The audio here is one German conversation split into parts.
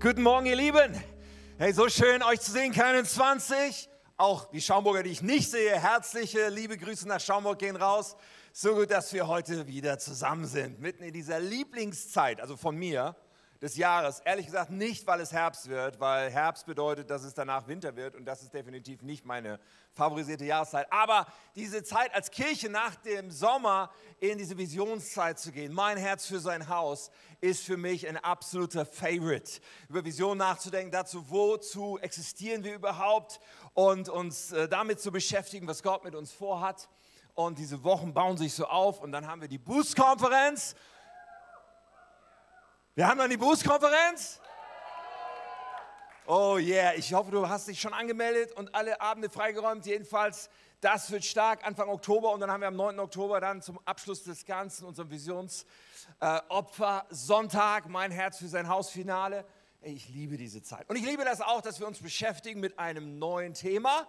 Guten Morgen, ihr Lieben. Hey, so schön, euch zu sehen, keinen 20. Auch die Schaumburger, die ich nicht sehe, herzliche, liebe Grüße nach Schaumburg gehen raus. So gut, dass wir heute wieder zusammen sind, mitten in dieser Lieblingszeit, also von mir, des Jahres. Ehrlich gesagt nicht, weil es Herbst wird, weil Herbst bedeutet, dass es danach Winter wird und das ist definitiv nicht meine favorisierte Jahreszeit. Aber diese Zeit als Kirche nach dem Sommer in diese Visionszeit zu gehen, mein Herz für sein Haus, ist für mich ein absoluter Favorite. Über Vision nachzudenken, dazu, wozu existieren wir überhaupt und uns äh, damit zu beschäftigen, was Gott mit uns vorhat. Und diese Wochen bauen sich so auf und dann haben wir die Boost-Konferenz wir haben dann die Berufskonferenz. Oh yeah, ich hoffe, du hast dich schon angemeldet und alle Abende freigeräumt. Jedenfalls, das wird stark Anfang Oktober und dann haben wir am 9. Oktober dann zum Abschluss des Ganzen unseren Visionsopfer äh, Sonntag, mein Herz für sein Hausfinale. Ich liebe diese Zeit. Und ich liebe das auch, dass wir uns beschäftigen mit einem neuen Thema.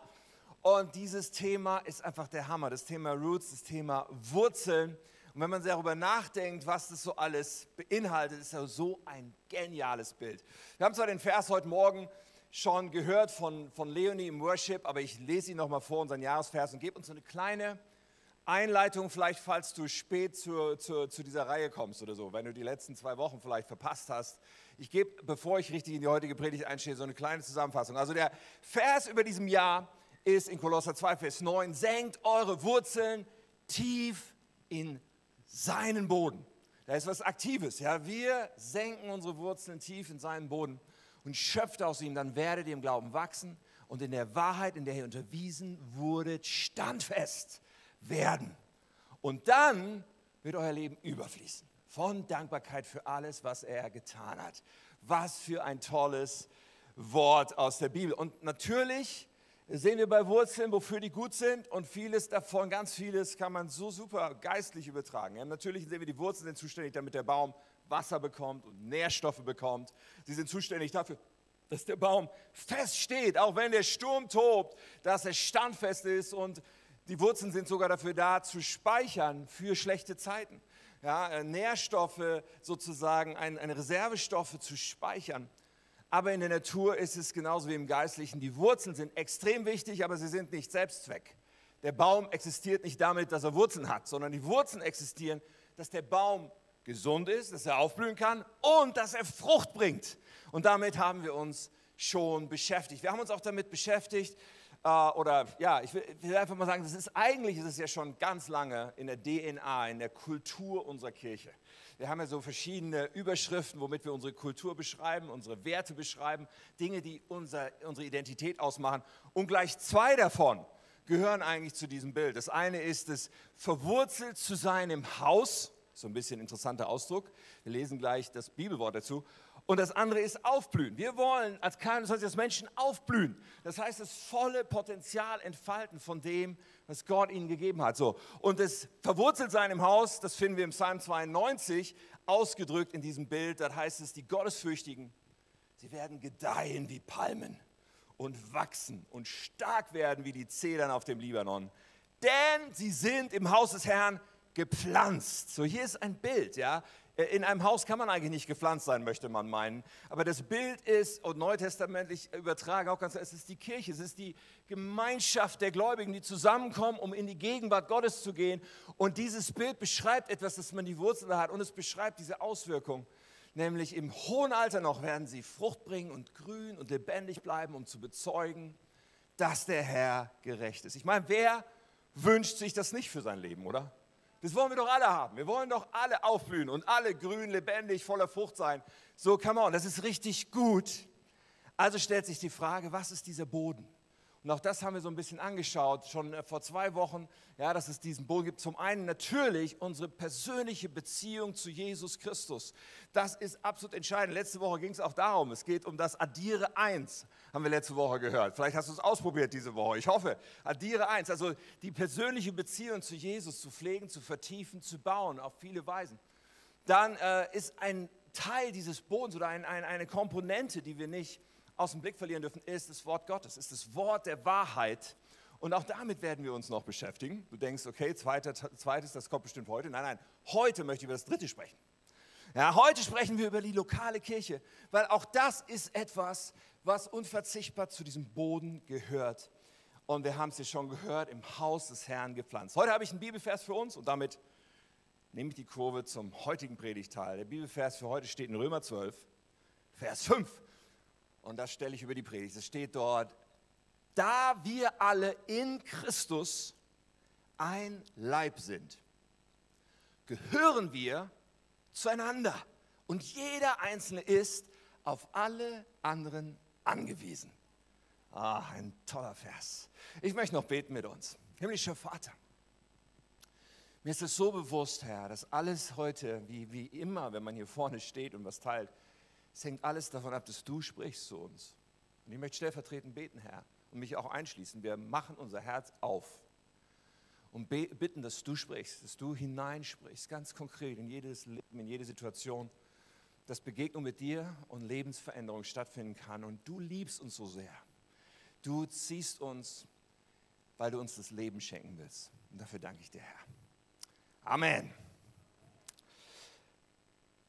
Und dieses Thema ist einfach der Hammer. Das Thema Roots, das Thema Wurzeln. Und wenn man darüber nachdenkt, was das so alles beinhaltet, ist das so ein geniales Bild. Wir haben zwar den Vers heute Morgen schon gehört von, von Leonie im Worship, aber ich lese ihn nochmal vor, unseren Jahresvers, und gebe uns so eine kleine Einleitung, vielleicht falls du spät zu, zu, zu dieser Reihe kommst oder so, wenn du die letzten zwei Wochen vielleicht verpasst hast. Ich gebe, bevor ich richtig in die heutige Predigt einstehe, so eine kleine Zusammenfassung. Also der Vers über diesem Jahr ist in Kolosser 2, Vers 9, senkt eure Wurzeln tief in seinen Boden. Da ist was Aktives. Ja, wir senken unsere Wurzeln tief in seinen Boden und schöpft aus ihm. Dann werdet ihr im Glauben wachsen und in der Wahrheit, in der ihr unterwiesen wurdet, standfest werden. Und dann wird euer Leben überfließen von Dankbarkeit für alles, was er getan hat. Was für ein tolles Wort aus der Bibel. Und natürlich sehen wir bei Wurzeln, wofür die gut sind und vieles davon, ganz vieles kann man so super geistlich übertragen. Ja, natürlich sehen wir, die Wurzeln sind zuständig, damit der Baum Wasser bekommt und Nährstoffe bekommt. Sie sind zuständig dafür, dass der Baum fest steht, auch wenn der Sturm tobt, dass er standfest ist und die Wurzeln sind sogar dafür da, zu speichern für schlechte Zeiten. Ja, äh, Nährstoffe sozusagen, eine Reservestoffe zu speichern. Aber in der Natur ist es genauso wie im Geistlichen. Die Wurzeln sind extrem wichtig, aber sie sind nicht Selbstzweck. Der Baum existiert nicht damit, dass er Wurzeln hat, sondern die Wurzeln existieren, dass der Baum gesund ist, dass er aufblühen kann und dass er Frucht bringt. Und damit haben wir uns schon beschäftigt. Wir haben uns auch damit beschäftigt, äh, oder ja, ich will, will, einfach mal sagen, das ist eigentlich ist es ja schon ganz lange in der DNA, in der Kultur unserer Kirche. Wir haben ja so verschiedene Überschriften, womit wir unsere Kultur beschreiben, unsere Werte beschreiben, Dinge, die unser, unsere Identität ausmachen. Und gleich zwei davon gehören eigentlich zu diesem Bild. Das eine ist es, verwurzelt zu sein im Haus, so ein bisschen interessanter Ausdruck. Wir lesen gleich das Bibelwort dazu. Und das andere ist aufblühen. Wir wollen als heißt, als Menschen aufblühen. Das heißt, das volle Potenzial entfalten von dem, was Gott ihnen gegeben hat. So. Und das Verwurzeltsein im Haus, das finden wir im Psalm 92 ausgedrückt in diesem Bild. Da heißt es, die Gottesfürchtigen, sie werden gedeihen wie Palmen und wachsen und stark werden wie die Zedern auf dem Libanon. Denn sie sind im Haus des Herrn gepflanzt. So, hier ist ein Bild, ja. Äh, in einem Haus kann man eigentlich nicht gepflanzt sein, möchte man meinen. Aber das Bild ist, und neutestamentlich übertragen auch ganz, es ist die Kirche, es ist die Gemeinschaft der Gläubigen, die zusammenkommen, um in die Gegenwart Gottes zu gehen. Und dieses Bild beschreibt etwas, dass man die Wurzeln hat und es beschreibt diese Auswirkung. Nämlich im hohen Alter noch werden sie Frucht bringen und grün und lebendig bleiben, um zu bezeugen, dass der Herr gerecht ist. Ich meine, wer wünscht sich das nicht für sein Leben, oder? Das wollen wir doch alle haben. Wir wollen doch alle aufblühen und alle grün, lebendig, voller Frucht sein. So, come on, das ist richtig gut. Also stellt sich die Frage, was ist dieser Boden? Und auch das haben wir so ein bisschen angeschaut, schon äh, vor zwei Wochen, ja, dass es diesen Boden gibt. Zum einen natürlich unsere persönliche Beziehung zu Jesus Christus. Das ist absolut entscheidend. Letzte Woche ging es auch darum, es geht um das Addiere 1, haben wir letzte Woche gehört. Vielleicht hast du es ausprobiert diese Woche, ich hoffe. Addiere 1, also die persönliche Beziehung zu Jesus zu pflegen, zu vertiefen, zu bauen, auf viele Weisen. Dann äh, ist ein Teil dieses Bodens oder ein, ein, eine Komponente, die wir nicht aus dem Blick verlieren dürfen, ist das Wort Gottes, ist das Wort der Wahrheit. Und auch damit werden wir uns noch beschäftigen. Du denkst, okay, zweites, zweites das kommt bestimmt heute. Nein, nein, heute möchte ich über das dritte sprechen. Ja, heute sprechen wir über die lokale Kirche, weil auch das ist etwas, was unverzichtbar zu diesem Boden gehört. Und wir haben es ja schon gehört, im Haus des Herrn gepflanzt. Heute habe ich einen Bibelvers für uns und damit nehme ich die Kurve zum heutigen Predigteil. Der Bibelvers für heute steht in Römer 12, Vers 5. Und das stelle ich über die Predigt. Es steht dort, da wir alle in Christus ein Leib sind, gehören wir zueinander. Und jeder Einzelne ist auf alle anderen angewiesen. Ah, ein toller Vers. Ich möchte noch beten mit uns. Himmlischer Vater, mir ist es so bewusst, Herr, dass alles heute, wie, wie immer, wenn man hier vorne steht und was teilt, es hängt alles davon ab, dass du sprichst zu uns. Und ich möchte stellvertretend beten, Herr, und mich auch einschließen. Wir machen unser Herz auf und bitten, dass du sprichst, dass du hineinsprichst, ganz konkret in jedes Leben, in jede Situation, dass Begegnung mit dir und Lebensveränderung stattfinden kann. Und du liebst uns so sehr. Du ziehst uns, weil du uns das Leben schenken willst. Und dafür danke ich dir, Herr. Amen.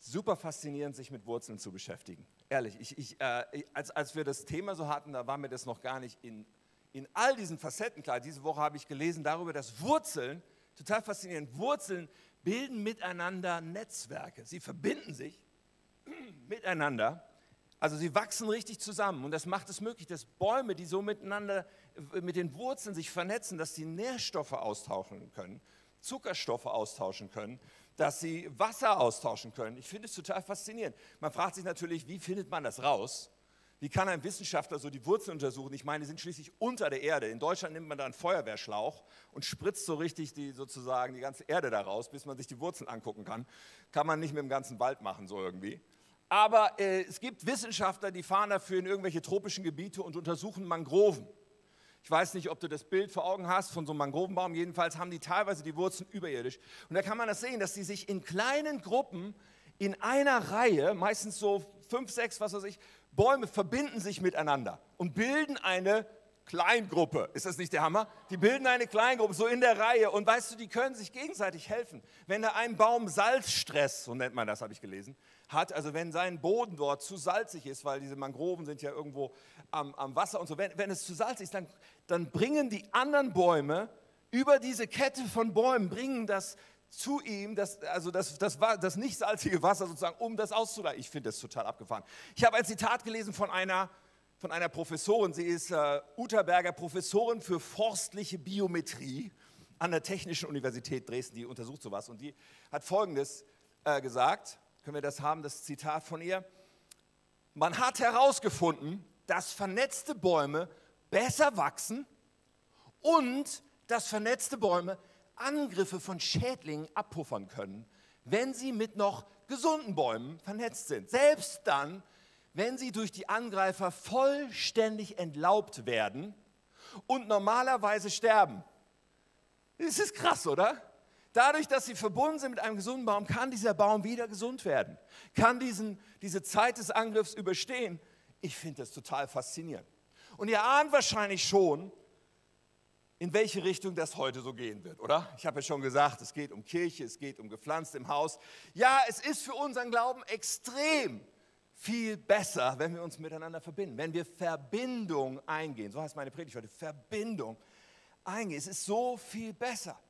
Super faszinierend, sich mit Wurzeln zu beschäftigen. Ehrlich, ich, ich, äh, als, als wir das Thema so hatten, da war mir das noch gar nicht in in all diesen Facetten klar. Diese Woche habe ich gelesen darüber, dass Wurzeln, total faszinierend, Wurzeln bilden miteinander Netzwerke. Sie verbinden sich miteinander. Also sie wachsen richtig zusammen und das macht es möglich, dass Bäume, die so miteinander mit den Wurzeln sich vernetzen, dass sie Nährstoffe austauschen können, Zuckerstoffe austauschen können, dass sie Wasser austauschen können. Ich finde es total faszinierend. Man fragt sich natürlich, wie findet man das raus? Wie kann ein Wissenschaftler so die Wurzeln untersuchen? Ich meine, die sind schließlich unter der Erde. In Deutschland nimmt man da einen Feuerwehrschlauch und spritzt so richtig die, sozusagen die ganze Erde daraus, bis man sich die Wurzeln angucken kann. Kann man nicht mit dem ganzen Wald machen, so irgendwie. Aber äh, es gibt Wissenschaftler, die fahren dafür in irgendwelche tropischen Gebiete und untersuchen Mangroven. Ich weiß nicht, ob du das Bild vor Augen hast von so einem Mangrovenbaum. Jedenfalls haben die teilweise die Wurzeln überirdisch. Und da kann man das sehen, dass sie sich in kleinen Gruppen in einer Reihe, meistens so fünf, sechs, was weiß ich, Bäume verbinden sich miteinander und bilden eine Kleingruppe. Ist das nicht der Hammer? Die bilden eine Kleingruppe, so in der Reihe. Und weißt du, die können sich gegenseitig helfen. Wenn da ein Baum Salzstress, so nennt man das, habe ich gelesen, hat, also wenn sein Boden dort zu salzig ist, weil diese Mangroven sind ja irgendwo am, am Wasser und so, wenn, wenn es zu salzig ist, dann, dann bringen die anderen Bäume über diese Kette von Bäumen, bringen das zu ihm, das, also das, das, das nicht salzige Wasser sozusagen, um das auszuleiten. Ich finde das total abgefahren. Ich habe ein Zitat gelesen von einer, von einer Professorin, sie ist äh, Uterberger Professorin für forstliche Biometrie an der Technischen Universität Dresden, die untersucht sowas und die hat Folgendes äh, gesagt, können wir das haben, das Zitat von ihr, man hat herausgefunden, dass vernetzte Bäume besser wachsen und dass vernetzte Bäume Angriffe von Schädlingen abpuffern können, wenn sie mit noch gesunden Bäumen vernetzt sind. Selbst dann, wenn sie durch die Angreifer vollständig entlaubt werden und normalerweise sterben. Das ist krass, oder? Dadurch, dass sie verbunden sind mit einem gesunden Baum, kann dieser Baum wieder gesund werden, kann diesen, diese Zeit des Angriffs überstehen. Ich finde das total faszinierend. Und ihr ahnt wahrscheinlich schon, in welche Richtung das heute so gehen wird, oder? Ich habe ja schon gesagt, es geht um Kirche, es geht um gepflanzt im Haus. Ja, es ist für unseren Glauben extrem viel besser, wenn wir uns miteinander verbinden, wenn wir Verbindung eingehen. So heißt meine Predigt heute, Verbindung eingehen. Es ist so viel besser.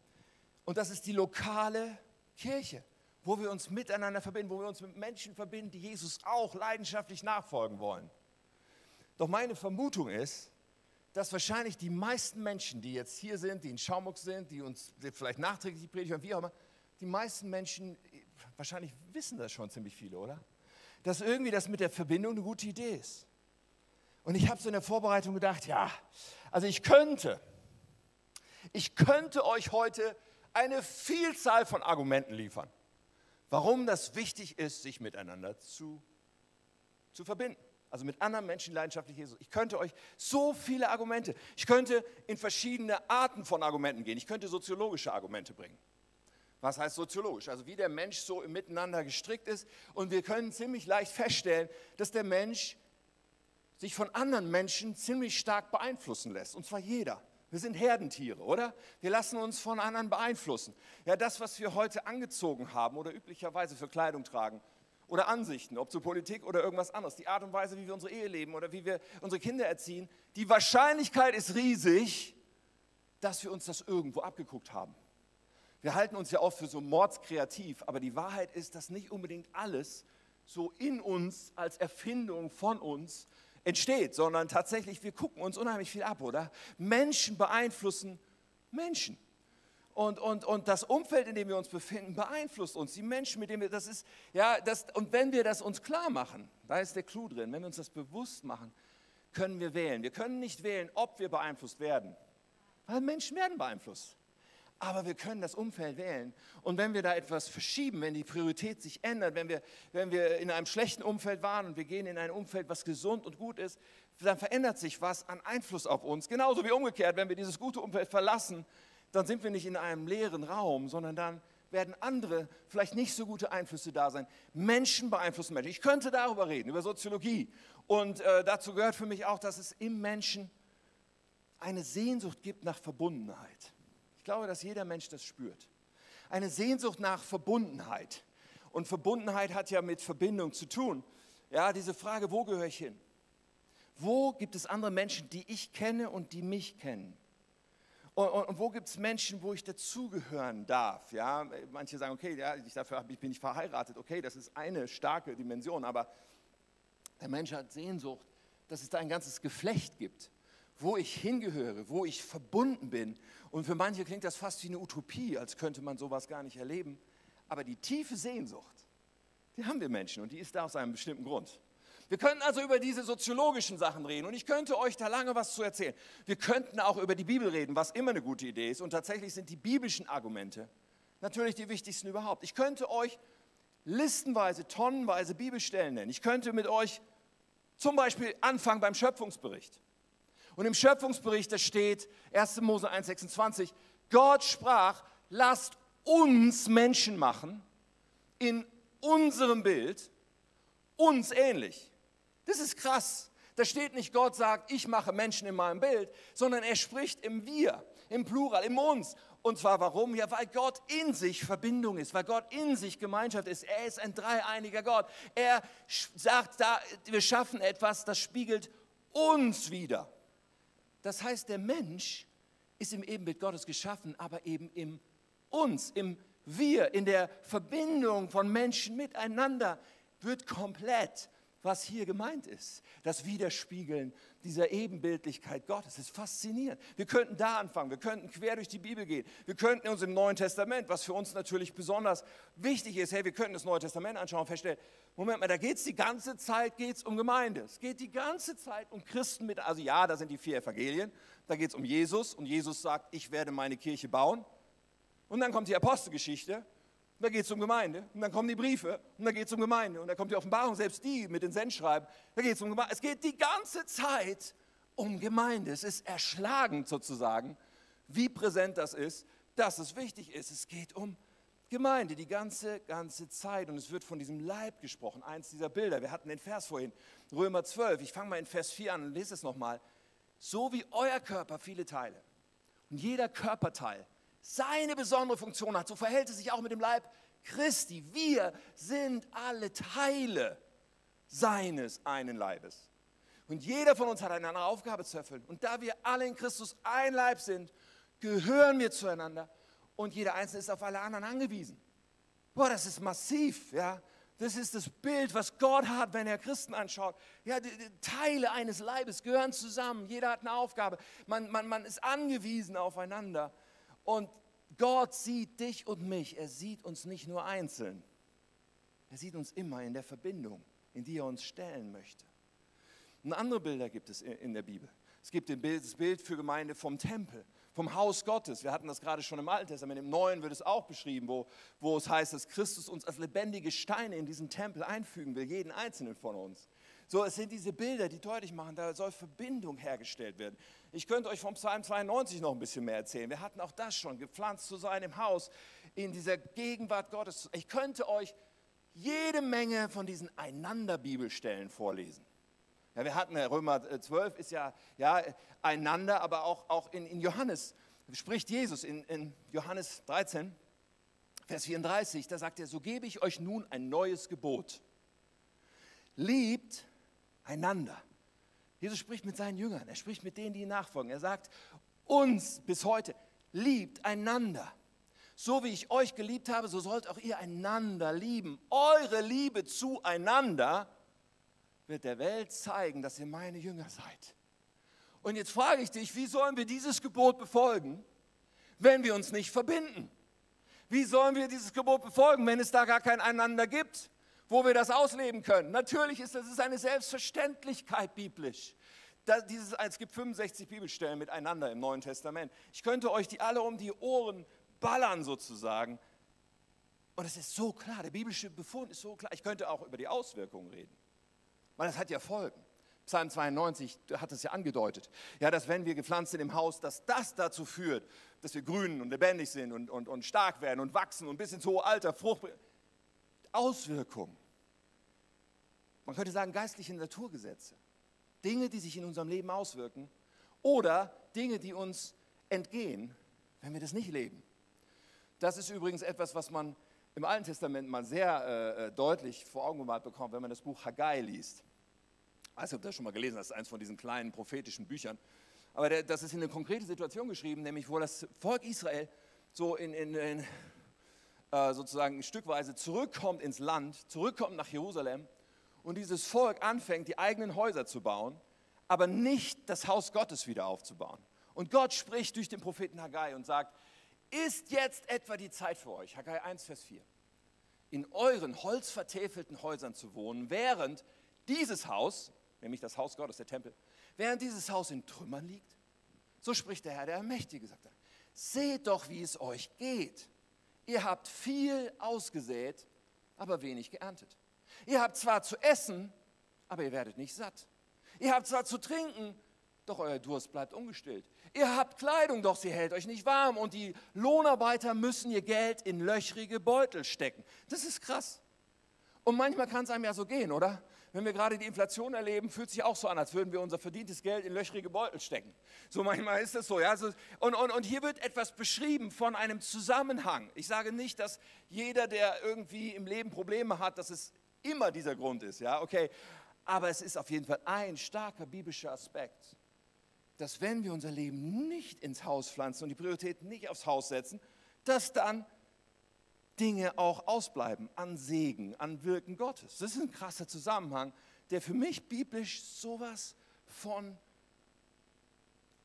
Und das ist die lokale Kirche, wo wir uns miteinander verbinden, wo wir uns mit Menschen verbinden, die Jesus auch leidenschaftlich nachfolgen wollen. Doch meine Vermutung ist, dass wahrscheinlich die meisten Menschen, die jetzt hier sind, die in Schaumburg sind, die uns vielleicht nachträglich die Predigt wie auch immer, die meisten Menschen, wahrscheinlich wissen das schon ziemlich viele, oder? Dass irgendwie das mit der Verbindung eine gute Idee ist. Und ich habe so in der Vorbereitung gedacht, ja, also ich könnte, ich könnte euch heute eine Vielzahl von Argumenten liefern, warum das wichtig ist, sich miteinander zu, zu verbinden also mit anderen Menschen leidenschaftlich Jesus. Ich könnte euch so viele Argumente, ich könnte in verschiedene Arten von Argumenten gehen. Ich könnte soziologische Argumente bringen. Was heißt soziologisch? Also wie der Mensch so Miteinander gestrickt ist. Und wir können ziemlich leicht feststellen, dass der Mensch sich von anderen Menschen ziemlich stark beeinflussen lässt. Und zwar jeder. Wir sind Herdentiere, oder? Wir lassen uns von anderen beeinflussen. Ja, das, was wir heute angezogen haben oder üblicherweise für Kleidung tragen, oder Ansichten, ob zu Politik oder irgendwas anderes, die Art und Weise, wie wir unsere Ehe leben oder wie wir unsere Kinder erziehen, die Wahrscheinlichkeit ist riesig, dass wir uns das irgendwo abgeguckt haben. Wir halten uns ja oft für so mordskreativ, aber die Wahrheit ist, dass nicht unbedingt alles so in uns als Erfindung von uns entsteht, sondern tatsächlich, wir gucken uns unheimlich viel ab, oder? Menschen beeinflussen Menschen. Und, und, und das Umfeld, in dem wir uns befinden, beeinflusst uns. Die Menschen, mit denen wir, das ist, ja, das, und wenn wir das uns klar machen, da ist der Clou drin, wenn wir uns das bewusst machen, können wir wählen. Wir können nicht wählen, ob wir beeinflusst werden, weil Menschen werden beeinflusst. Aber wir können das Umfeld wählen. Und wenn wir da etwas verschieben, wenn die Priorität sich ändert, wenn wir, wenn wir in einem schlechten Umfeld waren und wir gehen in ein Umfeld, was gesund und gut ist, dann verändert sich was an Einfluss auf uns. Genauso wie umgekehrt, wenn wir dieses gute Umfeld verlassen, dann sind wir nicht in einem leeren Raum, sondern dann werden andere, vielleicht nicht so gute Einflüsse da sein. Menschen beeinflussen Menschen. Ich könnte darüber reden, über Soziologie. Und äh, dazu gehört für mich auch, dass es im Menschen eine Sehnsucht gibt nach Verbundenheit. Ich glaube, dass jeder Mensch das spürt. Eine Sehnsucht nach Verbundenheit. Und Verbundenheit hat ja mit Verbindung zu tun. Ja, diese Frage, wo gehöre ich hin? Wo gibt es andere Menschen, die ich kenne und die mich kennen? Und, und, und wo gibt es Menschen, wo ich dazugehören darf? Ja, manche sagen, okay, ja, ich, dafür ich bin ich verheiratet. Okay, das ist eine starke Dimension, aber der Mensch hat Sehnsucht, dass es da ein ganzes Geflecht gibt wo ich hingehöre, wo ich verbunden bin. Und für manche klingt das fast wie eine Utopie, als könnte man sowas gar nicht erleben. Aber die tiefe Sehnsucht, die haben wir Menschen und die ist da aus einem bestimmten Grund. Wir könnten also über diese soziologischen Sachen reden und ich könnte euch da lange was zu erzählen. Wir könnten auch über die Bibel reden, was immer eine gute Idee ist. Und tatsächlich sind die biblischen Argumente natürlich die wichtigsten überhaupt. Ich könnte euch listenweise, tonnenweise Bibelstellen nennen. Ich könnte mit euch zum Beispiel anfangen beim Schöpfungsbericht. Und im Schöpfungsbericht, da steht 1. Mose 1,26, Gott sprach, lasst uns Menschen machen in unserem Bild, uns ähnlich. Das ist krass. Da steht nicht, Gott sagt, ich mache Menschen in meinem Bild, sondern er spricht im Wir, im Plural, im Uns. Und zwar warum? Ja, weil Gott in sich Verbindung ist, weil Gott in sich Gemeinschaft ist. Er ist ein dreieiniger Gott. Er sagt da, wir schaffen etwas, das spiegelt uns wieder. Das heißt, der Mensch ist im Ebenbild Gottes geschaffen, aber eben im uns, im Wir, in der Verbindung von Menschen miteinander wird komplett was hier gemeint ist. Das Widerspiegeln dieser Ebenbildlichkeit Gottes ist faszinierend. Wir könnten da anfangen, wir könnten quer durch die Bibel gehen, wir könnten uns im Neuen Testament, was für uns natürlich besonders wichtig ist, hey, wir könnten das Neue Testament anschauen und feststellen, Moment mal, da geht es die ganze Zeit geht's um Gemeinde. Es geht die ganze Zeit um Christen mit, also ja, da sind die vier Evangelien, da geht es um Jesus und Jesus sagt, ich werde meine Kirche bauen. Und dann kommt die Apostelgeschichte und da geht es um Gemeinde. Und dann kommen die Briefe. Und da geht es um Gemeinde. Und dann kommt die Offenbarung, selbst die mit den Sendschreiben. Da geht es um Gemeinde. Es geht die ganze Zeit um Gemeinde. Es ist erschlagend sozusagen, wie präsent das ist, dass es wichtig ist. Es geht um Gemeinde die ganze, ganze Zeit. Und es wird von diesem Leib gesprochen. Eins dieser Bilder. Wir hatten den Vers vorhin. Römer 12. Ich fange mal in Vers 4 an und lese es nochmal. So wie euer Körper viele Teile und jeder Körperteil seine besondere Funktion hat. So verhält es sich auch mit dem Leib Christi. Wir sind alle Teile seines einen Leibes. Und jeder von uns hat eine andere Aufgabe zu erfüllen. Und da wir alle in Christus ein Leib sind, gehören wir zueinander und jeder Einzelne ist auf alle anderen angewiesen. Boah, das ist massiv, ja. Das ist das Bild, was Gott hat, wenn er Christen anschaut. Ja, die, die Teile eines Leibes gehören zusammen. Jeder hat eine Aufgabe. Man, man, man ist angewiesen aufeinander. Und Gott sieht dich und mich. Er sieht uns nicht nur einzeln. Er sieht uns immer in der Verbindung, in die er uns stellen möchte. Und andere Bilder gibt es in der Bibel. Es gibt das Bild für Gemeinde vom Tempel, vom Haus Gottes. Wir hatten das gerade schon im Alten Testament. Im Neuen wird es auch beschrieben, wo, wo es heißt, dass Christus uns als lebendige Steine in diesen Tempel einfügen will, jeden einzelnen von uns. So, es sind diese Bilder, die deutlich machen, da soll Verbindung hergestellt werden. Ich könnte euch vom Psalm 92 noch ein bisschen mehr erzählen. Wir hatten auch das schon, gepflanzt zu sein im Haus, in dieser Gegenwart Gottes. Ich könnte euch jede Menge von diesen Einander-Bibelstellen vorlesen. Ja, wir hatten Römer 12 ist ja, ja einander, aber auch, auch in, in Johannes spricht Jesus in, in Johannes 13, Vers 34, da sagt er, so gebe ich euch nun ein neues Gebot liebt einander. Jesus spricht mit seinen Jüngern, er spricht mit denen, die ihm nachfolgen. Er sagt uns bis heute, liebt einander. So wie ich euch geliebt habe, so sollt auch ihr einander lieben. Eure Liebe zueinander wird der Welt zeigen, dass ihr meine Jünger seid. Und jetzt frage ich dich, wie sollen wir dieses Gebot befolgen, wenn wir uns nicht verbinden? Wie sollen wir dieses Gebot befolgen, wenn es da gar kein Einander gibt, wo wir das ausleben können? Natürlich ist das ist eine Selbstverständlichkeit biblisch. Da, dieses, es gibt 65 Bibelstellen miteinander im Neuen Testament. Ich könnte euch die alle um die Ohren ballern sozusagen. Und es ist so klar, der biblische Befund ist so klar. Ich könnte auch über die Auswirkungen reden, weil das hat ja Folgen. Psalm 92 hat es ja angedeutet, ja, dass wenn wir gepflanzt sind im Haus, dass das dazu führt, dass wir grün und lebendig sind und, und, und stark werden und wachsen und bis ins hohe Alter Frucht. Auswirkungen. Man könnte sagen, geistliche Naturgesetze. Dinge, die sich in unserem Leben auswirken oder Dinge, die uns entgehen, wenn wir das nicht leben. Das ist übrigens etwas, was man im Alten Testament mal sehr äh, äh deutlich vor Augen gemalt bekommt, wenn man das Buch Haggai liest. Ich weiß nicht, ob du das schon mal gelesen hast, eins von diesen kleinen prophetischen Büchern. Aber der, das ist in eine konkrete Situation geschrieben, nämlich wo das Volk Israel so in, in, in äh, sozusagen stückweise zurückkommt ins Land, zurückkommt nach Jerusalem und dieses Volk anfängt, die eigenen Häuser zu bauen, aber nicht das Haus Gottes wieder aufzubauen. Und Gott spricht durch den Propheten Haggai und sagt, ist jetzt etwa die Zeit für euch, Haggai 1, Vers 4, in euren holzvertäfelten Häusern zu wohnen, während dieses Haus, nämlich das Haus Gottes, der Tempel, während dieses Haus in Trümmern liegt? So spricht der Herr, der Mächtige, sagt er. Seht doch, wie es euch geht. Ihr habt viel ausgesät, aber wenig geerntet. Ihr habt zwar zu essen, aber ihr werdet nicht satt. Ihr habt zwar zu trinken, doch euer Durst bleibt ungestillt. Ihr habt Kleidung, doch sie hält euch nicht warm. Und die Lohnarbeiter müssen ihr Geld in löchrige Beutel stecken. Das ist krass. Und manchmal kann es einem ja so gehen, oder? wenn wir gerade die Inflation erleben, fühlt sich auch so an, als würden wir unser verdientes Geld in löchrige Beutel stecken. So manchmal ist das so. Ja? Und, und, und hier wird etwas beschrieben von einem Zusammenhang. Ich sage nicht, dass jeder, der irgendwie im Leben Probleme hat, dass es immer dieser Grund ist. Ja? Okay. Aber es ist auf jeden Fall ein starker biblischer Aspekt, dass wenn wir unser Leben nicht ins Haus pflanzen und die Priorität nicht aufs Haus setzen, dass dann Dinge auch ausbleiben an Segen, an Wirken Gottes. Das ist ein krasser Zusammenhang, der für mich biblisch sowas von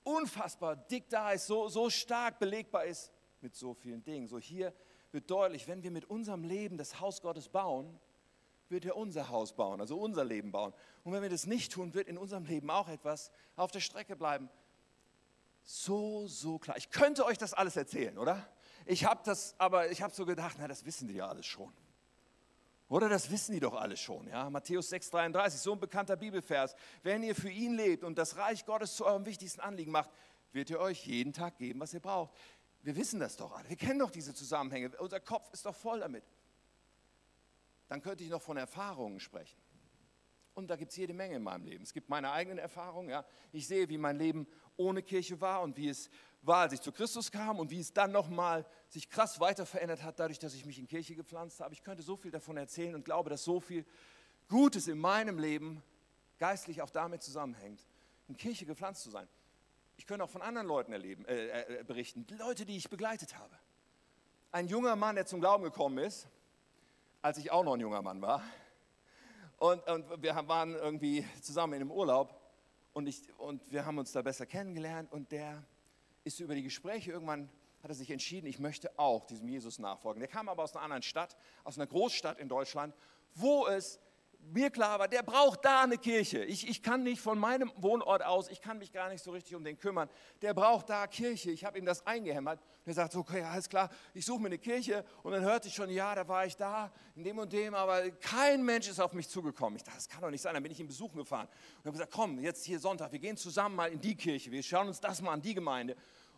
unfassbar dick da ist, so, so stark belegbar ist mit so vielen Dingen. So hier wird deutlich, wenn wir mit unserem Leben das Haus Gottes bauen, wird er unser Haus bauen, also unser Leben bauen. Und wenn wir das nicht tun, wird in unserem Leben auch etwas auf der Strecke bleiben. So, so klar. Ich könnte euch das alles erzählen, oder? Ich habe das, aber ich habe so gedacht, na, das wissen die ja alles schon. Oder das wissen die doch alle schon. Ja? Matthäus 6,33, so ein bekannter Bibelvers. Wenn ihr für ihn lebt und das Reich Gottes zu eurem wichtigsten Anliegen macht, wird er euch jeden Tag geben, was ihr braucht. Wir wissen das doch alle. Wir kennen doch diese Zusammenhänge. Unser Kopf ist doch voll damit. Dann könnte ich noch von Erfahrungen sprechen. Und da gibt es jede Menge in meinem Leben. Es gibt meine eigenen Erfahrungen. Ja. Ich sehe, wie mein Leben ohne Kirche war und wie es war, als ich zu Christus kam und wie es dann nochmal sich krass weiter verändert hat, dadurch, dass ich mich in Kirche gepflanzt habe. Ich könnte so viel davon erzählen und glaube, dass so viel Gutes in meinem Leben geistlich auch damit zusammenhängt, in Kirche gepflanzt zu sein. Ich könnte auch von anderen Leuten erleben, äh, äh, berichten, Leute, die ich begleitet habe. Ein junger Mann, der zum Glauben gekommen ist, als ich auch noch ein junger Mann war, und, und wir waren irgendwie zusammen in einem Urlaub und, ich, und wir haben uns da besser kennengelernt und der ist über die Gespräche irgendwann hat er sich entschieden, ich möchte auch diesem Jesus nachfolgen. Der kam aber aus einer anderen Stadt, aus einer Großstadt in Deutschland, wo es mir klar war, der braucht da eine Kirche. Ich, ich kann nicht von meinem Wohnort aus, ich kann mich gar nicht so richtig um den kümmern. Der braucht da Kirche. Ich habe ihm das eingehämmert. Und er sagt, okay, alles klar, ich suche mir eine Kirche. Und dann hörte ich schon, ja, da war ich da, in dem und dem, aber kein Mensch ist auf mich zugekommen. Ich dachte, das kann doch nicht sein. Dann bin ich ihm besuchen gefahren und habe gesagt, komm, jetzt hier Sonntag, wir gehen zusammen mal in die Kirche. Wir schauen uns das mal an, die Gemeinde.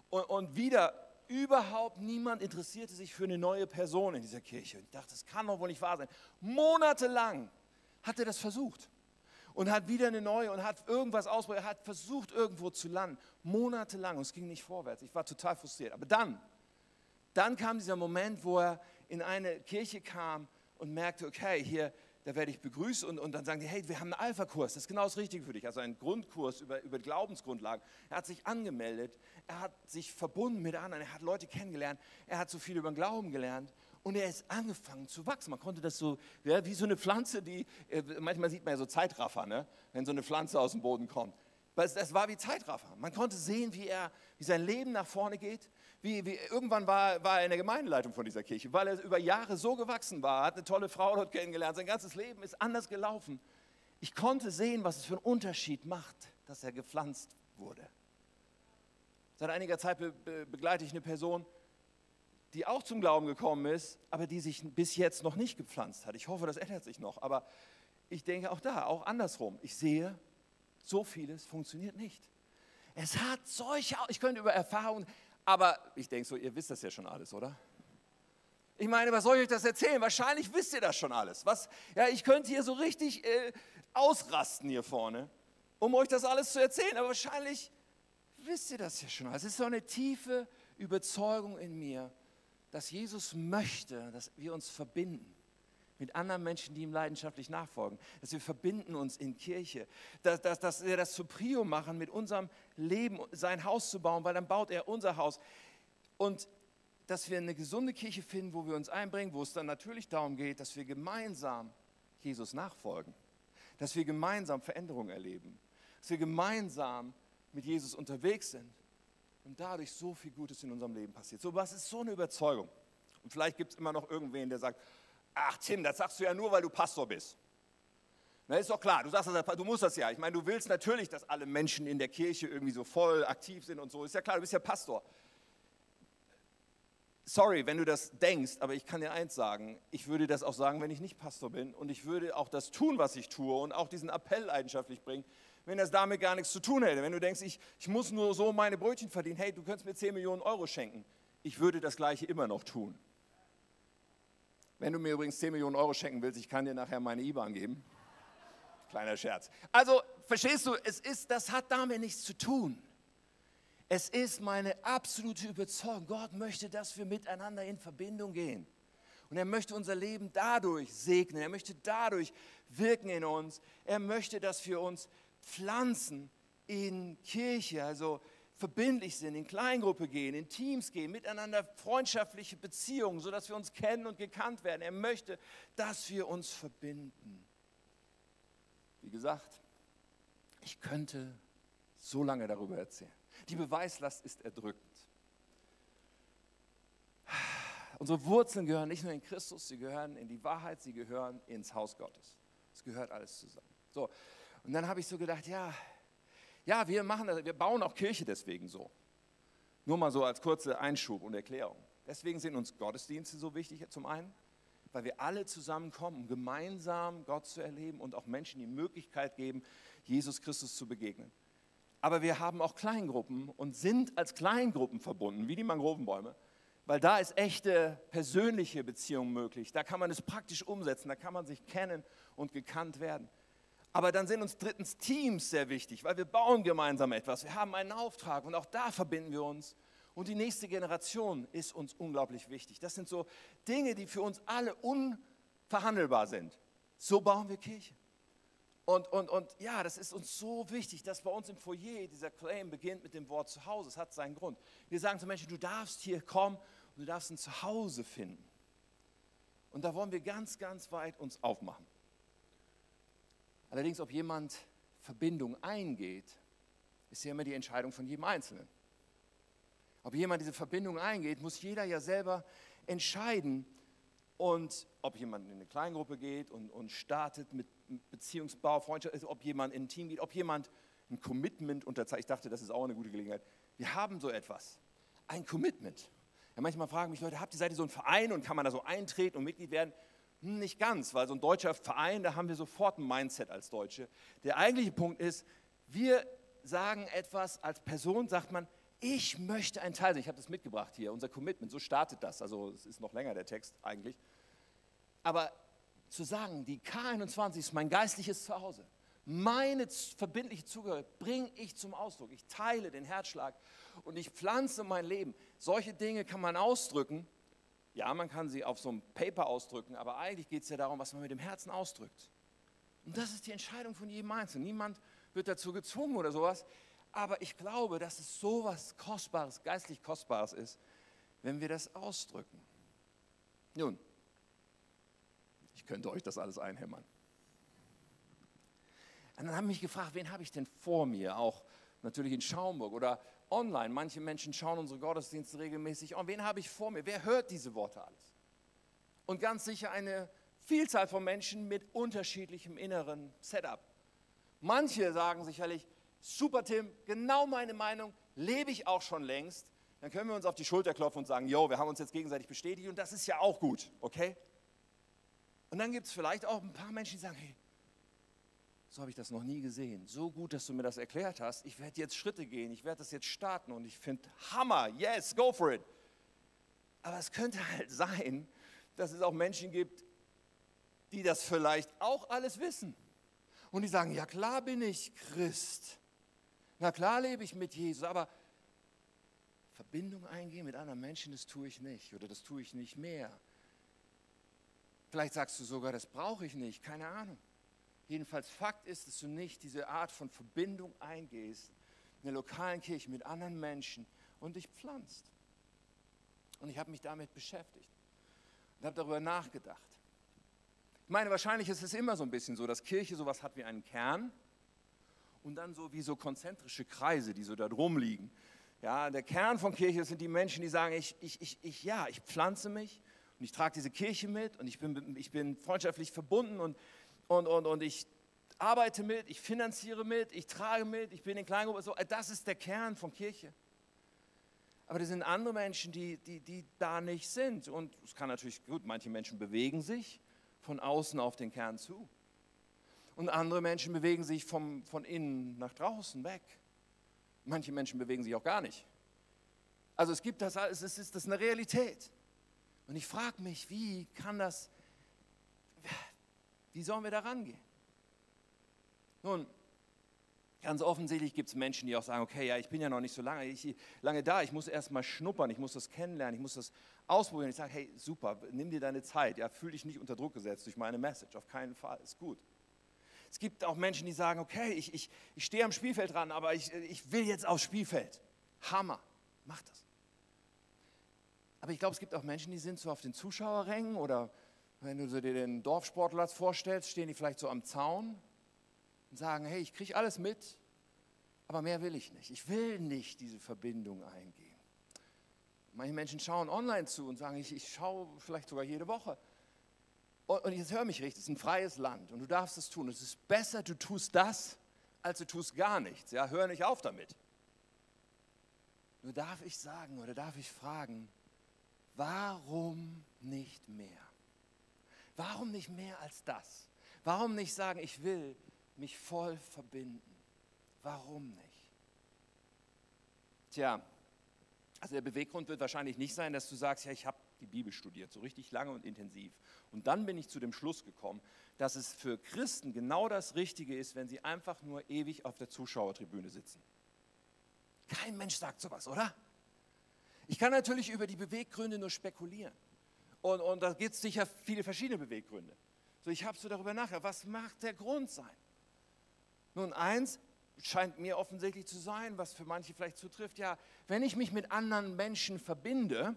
Und, und wieder überhaupt niemand interessierte sich für eine neue Person in dieser Kirche. Ich dachte, das kann doch wohl nicht wahr sein. Monatelang hat er das versucht. Und hat wieder eine neue und hat irgendwas ausprobiert, hat versucht irgendwo zu landen, monatelang. Und es ging nicht vorwärts. Ich war total frustriert. Aber dann, dann kam dieser Moment, wo er in eine Kirche kam und merkte, okay, hier, da werde ich begrüßt. Und, und dann sagen die, hey, wir haben einen Alpha-Kurs, das ist genau das Richtige für dich. Also einen Grundkurs über, über Glaubensgrundlagen. Er hat sich angemeldet, er hat sich verbunden mit anderen, er hat Leute kennengelernt, er hat so viel über den Glauben gelernt und er ist angefangen zu wachsen. Man konnte das so, ja, wie so eine Pflanze, die, äh, manchmal sieht man ja so Zeitraffer, ne? wenn so eine Pflanze aus dem Boden kommt. Das war wie Zeitraffer. Man konnte sehen, wie, er, wie sein Leben nach vorne geht, wie, wie, irgendwann war, war er in der Gemeindeleitung von dieser Kirche, weil er über Jahre so gewachsen war, hat eine tolle Frau dort kennengelernt, sein ganzes Leben ist anders gelaufen. Ich konnte sehen, was es für einen Unterschied macht, dass er gepflanzt wurde. Seit einiger Zeit be be begleite ich eine Person, die auch zum Glauben gekommen ist, aber die sich bis jetzt noch nicht gepflanzt hat. Ich hoffe, das ändert sich noch. Aber ich denke auch da, auch andersrum. Ich sehe, so vieles funktioniert nicht. Es hat solche, ich könnte über Erfahrungen, aber ich denke so, ihr wisst das ja schon alles, oder? Ich meine, was soll ich euch das erzählen? Wahrscheinlich wisst ihr das schon alles. Was, ja, ich könnte hier so richtig äh, ausrasten hier vorne, um euch das alles zu erzählen, aber wahrscheinlich wisst ihr das ja schon alles. Es ist so eine tiefe Überzeugung in mir, dass Jesus möchte, dass wir uns verbinden mit anderen Menschen, die ihm leidenschaftlich nachfolgen. Dass wir verbinden uns in Kirche. Dass, dass, dass wir das zu Prio machen, mit unserem Leben sein Haus zu bauen, weil dann baut er unser Haus. Und dass wir eine gesunde Kirche finden, wo wir uns einbringen, wo es dann natürlich darum geht, dass wir gemeinsam Jesus nachfolgen. Dass wir gemeinsam Veränderungen erleben. Dass wir gemeinsam mit Jesus unterwegs sind. Und dadurch so viel Gutes in unserem Leben passiert. So was ist so eine Überzeugung. Und vielleicht gibt es immer noch irgendwen, der sagt, Ach Tim, das sagst du ja nur, weil du Pastor bist. Na, ist doch klar, du sagst das, du musst das ja. Ich meine, du willst natürlich, dass alle Menschen in der Kirche irgendwie so voll aktiv sind und so. Ist ja klar, du bist ja Pastor. Sorry, wenn du das denkst, aber ich kann dir eins sagen, ich würde das auch sagen, wenn ich nicht Pastor bin und ich würde auch das tun, was ich tue und auch diesen Appell leidenschaftlich bringen, wenn das damit gar nichts zu tun hätte. Wenn du denkst, ich, ich muss nur so meine Brötchen verdienen, hey, du könntest mir 10 Millionen Euro schenken. Ich würde das Gleiche immer noch tun. Wenn du mir übrigens 10 Millionen Euro schenken willst, ich kann dir nachher meine IBAN geben. Kleiner Scherz. Also, verstehst du, es ist, das hat damit nichts zu tun. Es ist meine absolute Überzeugung, Gott möchte, dass wir miteinander in Verbindung gehen. Und er möchte unser Leben dadurch segnen. Er möchte dadurch wirken in uns. Er möchte, dass wir uns pflanzen in Kirche, also verbindlich sind, in Kleingruppe gehen, in Teams gehen, miteinander freundschaftliche Beziehungen, sodass wir uns kennen und gekannt werden. Er möchte, dass wir uns verbinden. Wie gesagt, ich könnte so lange darüber erzählen. Die Beweislast ist erdrückend. Unsere Wurzeln gehören nicht nur in Christus, sie gehören in die Wahrheit, sie gehören ins Haus Gottes. Es gehört alles zusammen. So, und dann habe ich so gedacht, ja, ja, wir machen das, wir bauen auch Kirche deswegen so. Nur mal so als kurze Einschub und Erklärung. Deswegen sind uns Gottesdienste so wichtig zum einen, weil wir alle zusammenkommen, um gemeinsam Gott zu erleben und auch Menschen die Möglichkeit geben, Jesus Christus zu begegnen. Aber wir haben auch Kleingruppen und sind als Kleingruppen verbunden, wie die Mangrovenbäume, weil da ist echte persönliche Beziehung möglich. Da kann man es praktisch umsetzen, da kann man sich kennen und gekannt werden. Aber dann sind uns drittens Teams sehr wichtig, weil wir bauen gemeinsam etwas. Wir haben einen Auftrag und auch da verbinden wir uns. Und die nächste Generation ist uns unglaublich wichtig. Das sind so Dinge, die für uns alle unverhandelbar sind. So bauen wir Kirche. Und, und, und ja, das ist uns so wichtig, dass bei uns im Foyer dieser Claim beginnt mit dem Wort Zuhause. Es hat seinen Grund. Wir sagen zu Menschen, du darfst hier kommen und du darfst ein Zuhause finden. Und da wollen wir ganz, ganz weit uns aufmachen. Allerdings, ob jemand Verbindung eingeht, ist ja immer die Entscheidung von jedem Einzelnen. Ob jemand diese Verbindung eingeht, muss jeder ja selber entscheiden. Und ob jemand in eine Kleingruppe geht und, und startet mit Beziehungsbau, Freundschaft, also ob jemand in ein Team geht, ob jemand ein Commitment unterzeichnet. Ich dachte, das ist auch eine gute Gelegenheit. Wir haben so etwas, ein Commitment. Ja, manchmal fragen mich Leute, habt ihr, seid ihr so ein Verein und kann man da so eintreten und Mitglied werden? Nicht ganz, weil so ein deutscher Verein, da haben wir sofort ein Mindset als Deutsche. Der eigentliche Punkt ist, wir sagen etwas als Person, sagt man, ich möchte ein Teil sein. Ich habe das mitgebracht hier, unser Commitment, so startet das. Also es ist noch länger der Text eigentlich. Aber zu sagen, die K21 ist mein geistliches Zuhause, meine verbindliche Zugehörigkeit bringe ich zum Ausdruck. Ich teile den Herzschlag und ich pflanze mein Leben. Solche Dinge kann man ausdrücken Ja, man kann sie auf so einem Paper ausdrücken, aber eigentlich geht es ja darum, was man mit dem Herzen ausdrückt. Und das ist die Entscheidung von jedem Einzelnen. Niemand wird dazu gezwungen oder sowas. Aber ich glaube, dass es so was Kostbares, geistlich Kostbares ist, wenn wir das ausdrücken. Nun, ich könnte euch das alles einhämmern. Und dann haben mich gefragt, wen habe ich denn vor mir? Auch natürlich in Schaumburg oder online. Manche Menschen schauen unsere Gottesdienste regelmäßig an. Wen habe ich vor mir? Wer hört diese Worte alles? Und ganz sicher eine Vielzahl von Menschen mit unterschiedlichem inneren Setup. Manche sagen sicherlich, super Tim, genau meine Meinung, lebe ich auch schon längst. Dann können wir uns auf die Schulter klopfen und sagen, jo, wir haben uns jetzt gegenseitig bestätigt und das ist ja auch gut, okay? Und dann gibt es vielleicht auch ein paar Menschen, die sagen, hey, so habe ich das noch nie gesehen. So gut, dass du mir das erklärt hast. Ich werde jetzt Schritte gehen, ich werde das jetzt starten und ich finde Hammer, yes, go for it. Aber es könnte halt sein, dass es auch Menschen gibt, die das vielleicht auch alles wissen. Und die sagen, ja klar bin ich Christ. Na klar lebe ich mit Jesus, aber Verbindung eingehen mit anderen Menschen, das tue ich nicht oder das tue ich nicht mehr. Vielleicht sagst du sogar, das brauche ich nicht, keine Ahnung. Jedenfalls Fakt ist, dass du nicht diese Art von Verbindung eingehst in der lokalen Kirche mit anderen Menschen und dich pflanzt. Und ich habe mich damit beschäftigt und habe darüber nachgedacht. Ich meine, wahrscheinlich ist es immer so ein bisschen so, dass Kirche sowas hat wie einen Kern und dann so wie so konzentrische Kreise, die so da drum liegen. Ja, der Kern von Kirche sind die Menschen, die sagen, ich, ich, ich, ich, ja, ich pflanze mich und ich trage diese Kirche mit und ich bin, ich bin freundschaftlich verbunden und und, und, und ich arbeite mit, ich finanziere mit, ich trage mit, ich bin in Kleingruppen. So, das ist der Kern von Kirche. Aber das sind andere Menschen, die, die, die da nicht sind. Und es kann natürlich, gut, manche Menschen bewegen sich von außen auf den Kern zu. Und andere Menschen bewegen sich vom, von innen nach draußen weg. Manche Menschen bewegen sich auch gar nicht. Also es gibt das, es ist, das eine Realität. Und ich frage mich, wie kann das, wie sollen wir da rangehen? Nun, ganz offensichtlich gibt es Menschen, die auch sagen, okay, ja, ich bin ja noch nicht so lange, ich, lange da, ich muss erst mal schnuppern, ich muss das kennenlernen, ich muss das ausprobieren. Ich sage, hey, super, nimm dir deine Zeit, ja, fühl dich nicht unter Druck gesetzt durch meine Message, auf keinen Fall, ist gut. Es gibt auch Menschen, die sagen, okay, ich, ich, ich stehe am Spielfeld dran, aber ich, ich will jetzt aufs Spielfeld. Hammer, mach das. Aber ich glaube, es gibt auch Menschen, die sind so auf den Zuschauerrängen oder wenn du dir den Dorfsportplatz vorstellst, stehen die vielleicht so am Zaun und sagen, hey, ich kriege alles mit, aber mehr will ich nicht. Ich will nicht diese Verbindung eingehen. Manche Menschen schauen online zu und sagen, ich, ich schaue vielleicht sogar jede Woche. Und, und jetzt hör mich richtig, es ist ein freies Land und du darfst es tun. Es ist besser, du tust das, als du tust gar nichts. Ja, hör nicht auf damit. Nur darf ich sagen oder darf ich fragen, warum nicht mehr? Warum nicht mehr als das? Warum nicht sagen, ich will mich voll verbinden? Warum nicht? Tja, also der Beweggrund wird wahrscheinlich nicht sein, dass du sagst, ja, ich habe die Bibel studiert, so richtig lange und intensiv. Und dann bin ich zu dem Schluss gekommen, dass es für Christen genau das Richtige ist, wenn sie einfach nur ewig auf der Zuschauertribüne sitzen. Kein Mensch sagt sowas, oder? Ich kann natürlich über die Beweggründe nur spekulieren. Und, und da gibt es sicher viele verschiedene Beweggründe. So, ich habe so darüber nachgedacht, was mag der Grund sein? Nun, eins scheint mir offensichtlich zu sein, was für manche vielleicht zutrifft, ja, wenn ich mich mit anderen Menschen verbinde,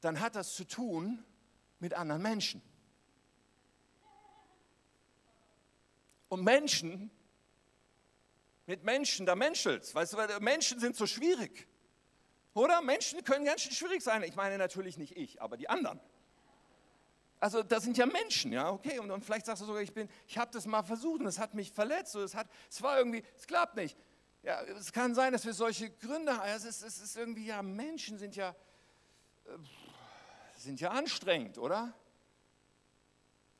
dann hat das zu tun mit anderen Menschen. Und Menschen, mit Menschen, da menschelt's. Weißt du, Menschen sind so schwierig. Oder? Menschen können ganz schön schwierig sein. Ich meine natürlich nicht ich, aber die anderen. Also das sind ja Menschen, ja, okay. Und, und vielleicht sagst du sogar, ich bin, ich habe das mal versucht und es hat mich verletzt. Es, war irgendwie, es klappt nicht. Ja, es kann sein, dass wir solche Gründe haben. Es ist, es ist irgendwie, ja, Menschen sind ja, äh, sind ja anstrengend, oder?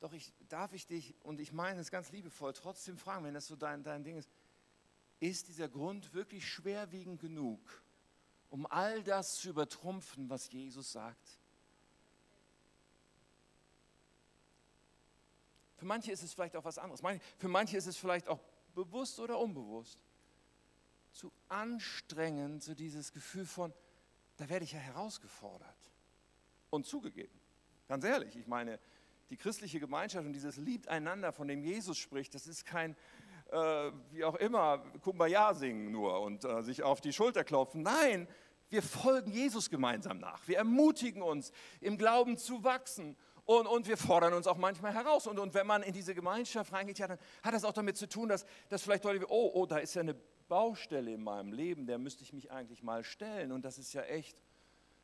Doch ich, darf ich dich, und ich meine es ganz liebevoll, trotzdem fragen, wenn das so dein, dein Ding ist, ist dieser Grund wirklich schwerwiegend genug, um all das zu übertrumpfen, was Jesus sagt. Für manche ist es vielleicht auch was anderes. Für manche ist es vielleicht auch bewusst oder unbewusst. Zu anstrengend, so dieses Gefühl von, da werde ich ja herausgefordert. Und zugegeben, ganz ehrlich, ich meine, die christliche Gemeinschaft und dieses Liebt einander, von dem Jesus spricht, das ist kein, äh, wie auch immer, Kumbaya singen nur und äh, sich auf die Schulter klopfen. Nein, wir folgen Jesus gemeinsam nach. Wir ermutigen uns, im Glauben zu wachsen. Und, und wir fordern uns auch manchmal heraus. Und, und wenn man in diese Gemeinschaft reingeht, ja, dann hat das auch damit zu tun, dass, dass vielleicht Leute, oh, oh, da ist ja eine Baustelle in meinem Leben, der müsste ich mich eigentlich mal stellen. Und das ist ja echt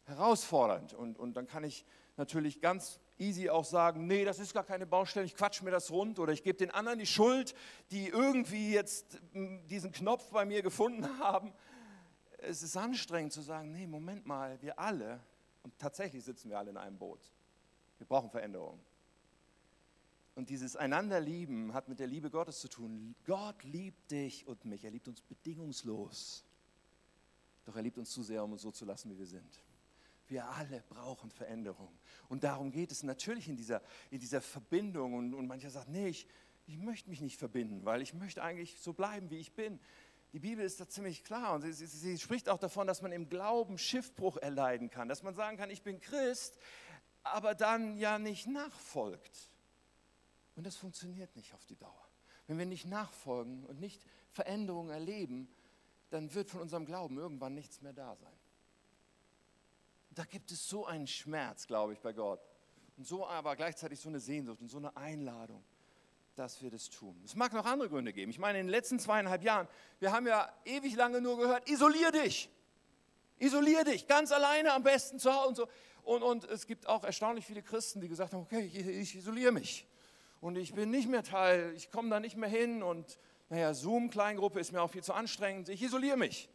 herausfordernd. Und, und dann kann ich natürlich ganz easy auch sagen, nee, das ist gar keine Baustelle, ich quatsch mir das rund oder ich gebe den anderen die Schuld, die irgendwie jetzt hm, diesen Knopf bei mir gefunden haben. Es ist anstrengend zu sagen, nee, Moment mal, wir alle, und tatsächlich sitzen wir alle in einem Boot, wir brauchen Veränderung. Und dieses Einanderlieben hat mit der Liebe Gottes zu tun. Gott liebt dich und mich, er liebt uns bedingungslos. Doch er liebt uns zu sehr, um uns so zu lassen, wie wir sind. Wir alle brauchen Veränderung. Und darum geht es natürlich in dieser, in dieser Verbindung. Und, und mancher sagt, nee, ich, ich möchte mich nicht verbinden, weil ich möchte eigentlich so bleiben, wie ich bin. Die Bibel ist da ziemlich klar und sie, sie, sie, spricht auch davon, dass man im Glauben Schiffbruch erleiden kann, dass man sagen kann, ich bin Christ, aber dann ja nicht nachfolgt. Und das funktioniert nicht auf die Dauer. Wenn wir nicht nachfolgen und nicht Veränderungen erleben, dann wird von unserem Glauben irgendwann nichts mehr da sein da gibt es so einen Schmerz, glaube ich, bei Gott. Und so aber gleichzeitig so eine Sehnsucht und so eine Einladung, dass wir das tun. Es mag noch andere Gründe geben. Ich meine, in den letzten zweieinhalb Jahren, wir haben ja ewig lange nur gehört, isolier dich. Isolier dich, ganz alleine am besten zu Hause und so. Und, und es gibt auch erstaunlich viele Christen, die gesagt haben, okay, ich, ich isoliere mich. Und ich bin nicht mehr Teil, ich komme da nicht mehr hin und naja, Zoom-Kleingruppe ist mir auch viel zu anstrengend, ich isoliere mich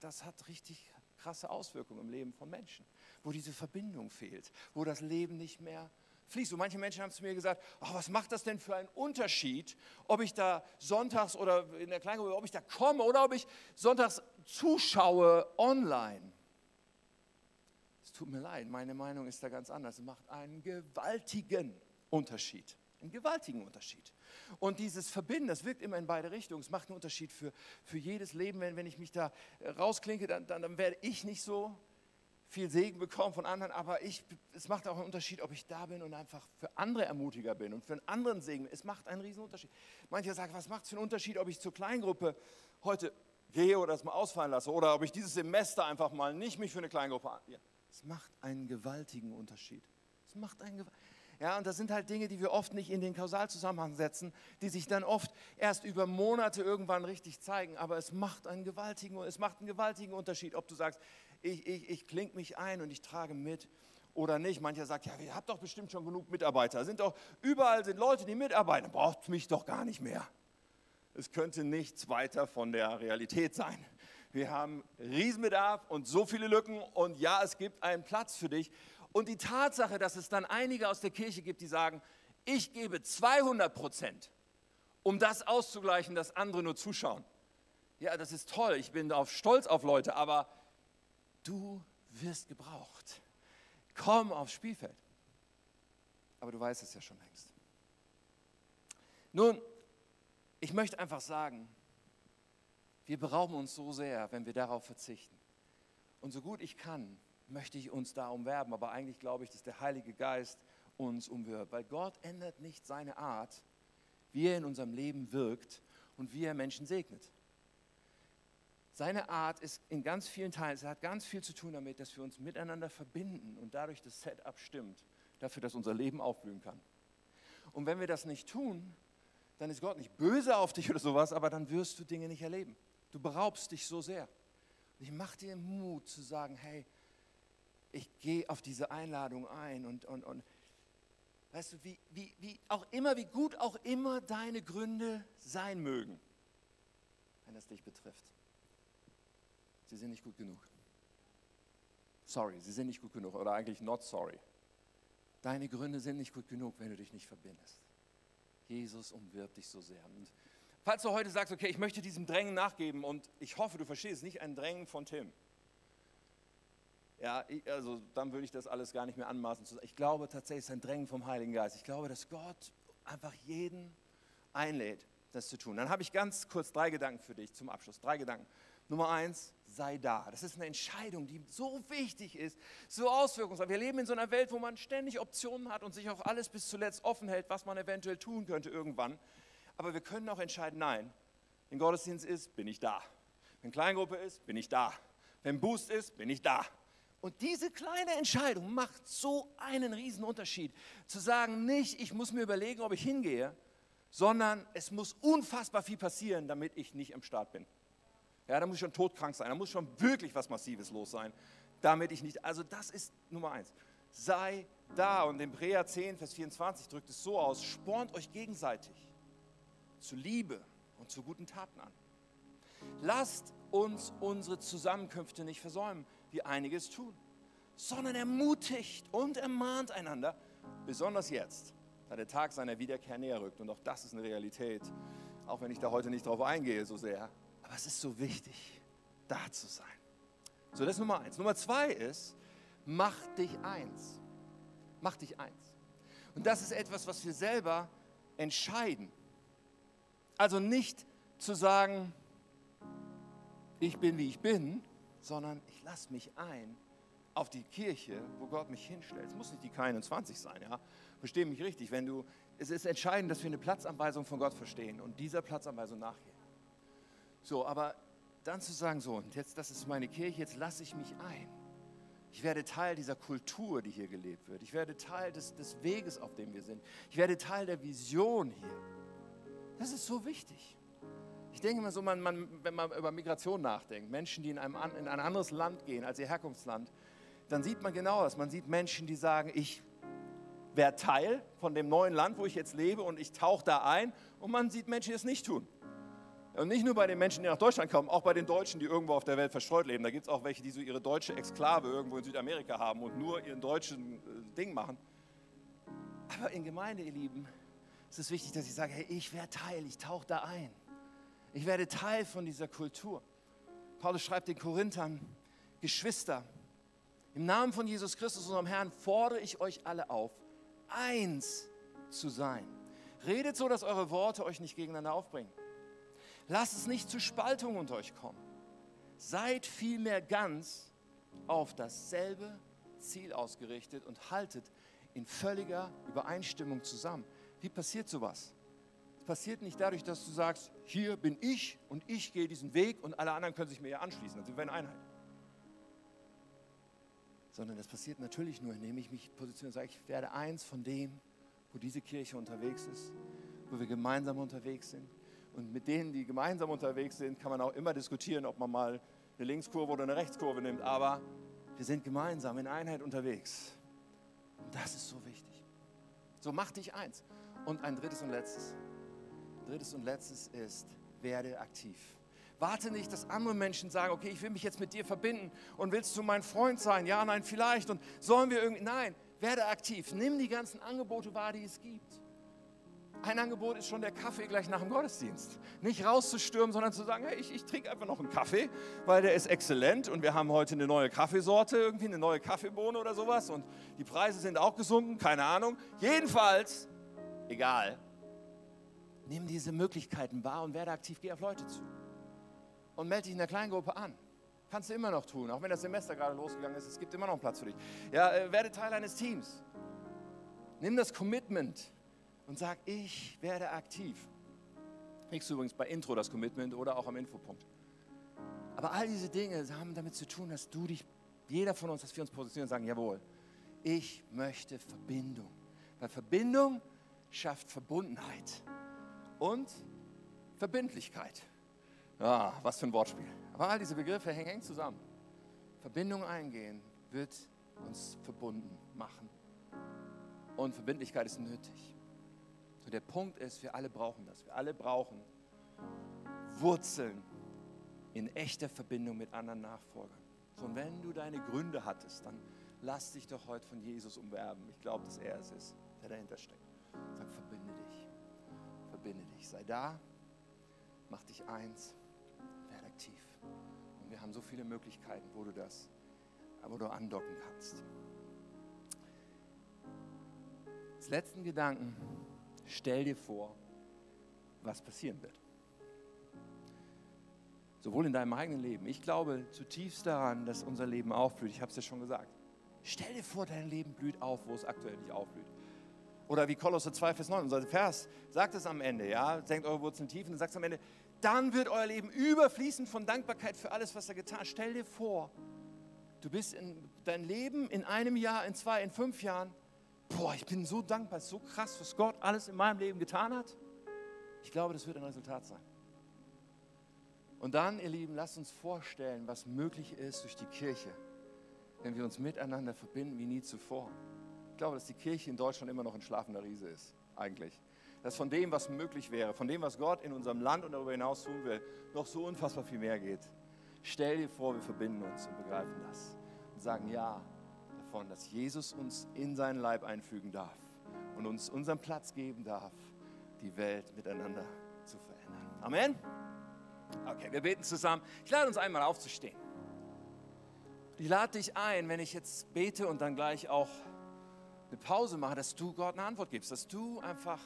das hat richtig krasse Auswirkungen im Leben von Menschen, wo diese Verbindung fehlt, wo das Leben nicht mehr fließt. Und manche Menschen haben zu mir gesagt, oh, was macht das denn für einen Unterschied, ob ich da sonntags oder in der Kleingruppe, ob ich da komme oder ob ich sonntags zuschaue online. Es tut mir leid, meine Meinung ist da ganz anders. Es macht einen gewaltigen Unterschied. Einen gewaltigen Unterschied. Und dieses Verbinden, das wirkt immer in beide Richtungen. Es macht einen Unterschied für, für jedes Leben. Wenn, wenn ich mich da äh, rausklinke, dann, dann, dann werde ich nicht so viel Segen bekommen von anderen, aber ich, es macht auch einen Unterschied, ob ich da bin und einfach für andere Ermutiger bin und für einen anderen Segen. Es macht einen riesen Unterschied. Manche sagen, was macht es für einen Unterschied, ob ich zur Kleingruppe heute gehe oder das mal ausfallen lasse oder ob ich dieses Semester einfach mal nicht mich für eine Kleingruppe an. Ja, es macht einen gewaltigen Unterschied. Es macht einen gewaltigen ja, und das sind halt Dinge, die wir oft nicht in den Kausalzusammenhang setzen, die sich dann oft erst über Monate irgendwann richtig zeigen. Aber es macht einen gewaltigen, es macht einen gewaltigen Unterschied, ob du sagst, ich, ich, ich kling mich ein und ich trage mit oder nicht. Mancher sagt, ja, ihr habt doch bestimmt schon genug Mitarbeiter. Sind doch, überall sind Leute, die mitarbeiten. Braucht mich doch gar nicht mehr. Es könnte nichts weiter von der Realität sein. Wir haben Riesenbedarf und so viele Lücken und ja, es gibt einen Platz für dich. Und die Tatsache, dass es dann einige aus der Kirche gibt, die sagen, ich gebe 200 Prozent, um das auszugleichen, dass andere nur zuschauen. Ja, das ist toll, ich bin auf stolz auf Leute, aber du wirst gebraucht. Komm aufs Spielfeld. Aber du weißt es ja schon längst. Nun, ich möchte einfach sagen, wir berauben uns so sehr, wenn wir darauf verzichten. Und so gut ich kann, möchte ich uns da umwerben, aber eigentlich glaube ich, dass der Heilige Geist uns umwirbt, weil Gott ändert nicht seine Art, wie er in unserem Leben wirkt und wie er Menschen segnet. Seine Art ist in ganz vielen Teilen, es hat ganz viel zu tun damit, dass wir uns miteinander verbinden und dadurch das Setup stimmt, dafür, dass unser Leben aufblühen kann. Und wenn wir das nicht tun, dann ist Gott nicht böse auf dich oder sowas, aber dann wirst du Dinge nicht erleben. Du beraubst dich so sehr. Und ich mache dir Mut zu sagen, hey, ich gehe auf diese Einladung ein und, und, und weißt du, wie, wie, wie auch immer, wie gut auch immer deine Gründe sein mögen, wenn das dich betrifft. Sie sind nicht gut genug. Sorry, sie sind nicht gut genug oder eigentlich not sorry. Deine Gründe sind nicht gut genug, wenn du dich nicht verbindest. Jesus umwirbt dich so sehr. Und falls du heute sagst, okay, ich möchte diesem Drängen nachgeben und ich hoffe, du verstehst nicht ein Drängen von Tim ja, also dann würde ich das alles gar nicht mehr anmaßen. Ich glaube tatsächlich, es ist ein Drängen vom Heiligen Geist. Ich glaube, dass Gott einfach jeden einlädt, das zu tun. Dann habe ich ganz kurz drei Gedanken für dich zum Abschluss. Drei Gedanken. Nummer eins, sei da. Das ist eine Entscheidung, die so wichtig ist, so auswirkungsreich. Wir leben in so einer Welt, wo man ständig Optionen hat und sich auch alles bis zuletzt offen hält, was man eventuell tun könnte irgendwann. Aber wir können auch entscheiden, nein, wenn Gottesdienst ist, bin ich da. Wenn Kleingruppe ist, bin ich da. Wenn Boost ist, bin ich da. Und diese kleine Entscheidung macht so einen riesen Unterschied. Zu sagen, nicht, ich muss mir überlegen, ob ich hingehe, sondern es muss unfassbar viel passieren, damit ich nicht am Start bin. Ja, da muss ich schon todkrank sein, da muss schon wirklich was Massives los sein, damit ich nicht, also das ist Nummer eins. Sei da und in Brea 10, Vers 24 drückt es so aus, spornt euch gegenseitig zu Liebe und zu guten Taten an. Lasst uns unsere Zusammenkünfte nicht versäumen, wie einiges tun, sondern ermutigt und ermahnt einander, besonders jetzt, da der Tag seiner Wiederkehr näher rückt. Und auch das ist eine Realität, auch wenn ich da heute nicht drauf eingehe so sehr. Aber es ist so wichtig, da zu sein. So, das ist Nummer eins. Nummer zwei ist, mach dich eins. Mach dich eins. Und das ist etwas, was wir selber entscheiden. Also nicht zu sagen, ich bin wie ich bin, sondern ich lasse mich ein auf die Kirche, wo Gott mich hinstellt. Es muss nicht die K21 sein, ja. Verstehe mich richtig. Wenn du, es ist entscheidend, dass wir eine Platzanweisung von Gott verstehen und dieser Platzanweisung nachgehen. So, aber dann zu sagen, so, und jetzt, das ist meine Kirche, jetzt lasse ich mich ein. Ich werde Teil dieser Kultur, die hier gelebt wird. Ich werde Teil des, des Weges, auf dem wir sind. Ich werde Teil der Vision hier. Das ist so wichtig. Ich denke immer so, man, man, wenn man über Migration nachdenkt, Menschen, die in, einem, in ein anderes Land gehen als ihr Herkunftsland, dann sieht man genau das. Man sieht Menschen, die sagen, ich werde Teil von dem neuen Land, wo ich jetzt lebe und ich tauche da ein. Und man sieht Menschen, die es nicht tun. Und nicht nur bei den Menschen, die nach Deutschland kommen, auch bei den Deutschen, die irgendwo auf der Welt verstreut leben. Da gibt es auch welche, die so ihre deutsche Exklave irgendwo in Südamerika haben und nur ihren deutschen äh, Ding machen. Aber in Gemeinde, ihr Lieben, ist es wichtig, dass ich sage, hey, ich werde Teil, ich tauche da ein. Ich werde Teil von dieser Kultur. Paulus schreibt den Korinthern, Geschwister, im Namen von Jesus Christus, unserem Herrn, fordere ich euch alle auf, eins zu sein. Redet so, dass eure Worte euch nicht gegeneinander aufbringen. Lasst es nicht zu Spaltung unter euch kommen. Seid vielmehr ganz auf dasselbe Ziel ausgerichtet und haltet in völliger Übereinstimmung zusammen. Wie passiert sowas? Passiert nicht dadurch, dass du sagst, hier bin ich und ich gehe diesen Weg und alle anderen können sich mir ja anschließen. Dann sind wir in Einheit. Sondern das passiert natürlich nur, indem ich mich positioniere und sage, ich werde eins von dem, wo diese Kirche unterwegs ist, wo wir gemeinsam unterwegs sind, und mit denen, die gemeinsam unterwegs sind, kann man auch immer diskutieren, ob man mal eine Linkskurve oder eine Rechtskurve nimmt. Aber wir sind gemeinsam in Einheit unterwegs. Und das ist so wichtig. So mach dich eins. Und ein drittes und letztes. Drittes und letztes ist, werde aktiv. Warte nicht, dass andere Menschen sagen, okay, ich will mich jetzt mit dir verbinden und willst du mein Freund sein? Ja, nein, vielleicht. Und sollen wir irgendwie, nein, werde aktiv. Nimm die ganzen Angebote wahr, die es gibt. Ein Angebot ist schon der Kaffee gleich nach dem Gottesdienst. Nicht rauszustürmen, sondern zu sagen, hey, ich, ich trinke einfach noch einen Kaffee, weil der ist exzellent und wir haben heute eine neue Kaffeesorte, irgendwie eine neue Kaffeebohne oder sowas und die Preise sind auch gesunken, keine Ahnung. Jedenfalls, egal, nimm diese Möglichkeiten wahr und werde aktiv, geh auf Leute zu. Und melde dich in der Kleingruppe an. Kannst du immer noch tun, auch wenn das Semester gerade losgegangen ist, es gibt immer noch einen Platz für dich. Ja, äh, werde Teil eines Teams. Nimm das Commitment und sag, ich werde aktiv. Kriegst du übrigens bei Intro das Commitment oder auch am Infopunkt. Aber all diese Dinge haben damit zu tun, dass du dich, jeder von uns, dass wir uns positionieren und sagen, jawohl, ich möchte Verbindung. Weil Verbindung schafft Verbundenheit und Verbindlichkeit. Ja, was für ein Wortspiel. Aber all diese Begriffe hängen eng zusammen. Verbindung eingehen wird uns verbunden machen. Und Verbindlichkeit ist nötig. So der Punkt ist, wir alle brauchen das. Wir alle brauchen Wurzeln in echter Verbindung mit anderen Nachfolgern. Und wenn du deine Gründe hattest, dann lass dich doch heute von Jesus umwerben. Ich glaube, dass er es ist, der dahinter steckt. Sag, verbinde dich. Verbinde dich. Sei da, mach dich eins, werde aktiv. Und wir haben so viele Möglichkeiten, wo du das, wo du andocken kannst. Als letzten Gedanken Stell dir vor, was passieren wird. sowohl in deinem eigenen Leben. Ich glaube zutiefst daran, dass unser Leben aufblüht. Ich habe es ja schon gesagt. Stell dir vor, dein Leben blüht auf, wo es aktuell nicht aufblüht. Oder wie Kolosser 2, Vers 9, unser Vers sagt es am Ende, ja, senkt eure Wurzeln tief und sagt es am Ende, dann wird euer Leben überfließen von Dankbarkeit für alles, was er getan hat. Stell dir vor, du bist in dein Leben in einem Jahr, in zwei, in fünf Jahren, boah, ich bin so dankbar, so krass, was Gott alles in meinem Leben getan hat. Ich glaube, das wird ein Resultat sein. Und dann, ihr Lieben, lasst uns vorstellen, was möglich ist durch die Kirche, wenn wir uns miteinander verbinden wie nie zuvor. Ich glaube, dass die Kirche in Deutschland immer noch ein schlafender Riese ist, eigentlich. Dass von dem, was möglich wäre, von dem, was Gott in unserem Land und darüber hinaus tun will, noch so unfassbar viel mehr geht. Stell dir vor, wir verbinden uns und begreifen das und sagen ja davon, dass Jesus uns in seinen Leib einfügen darf und uns unseren Platz geben darf, die Welt miteinander zu verändern. Amen. Okay, wir beten zusammen. Ich lade uns einmal aufzustehen. Ich lade dich ein, wenn ich jetzt bete und dann gleich auch eine Pause mache, dass du Gott eine Antwort gibst, dass du einfach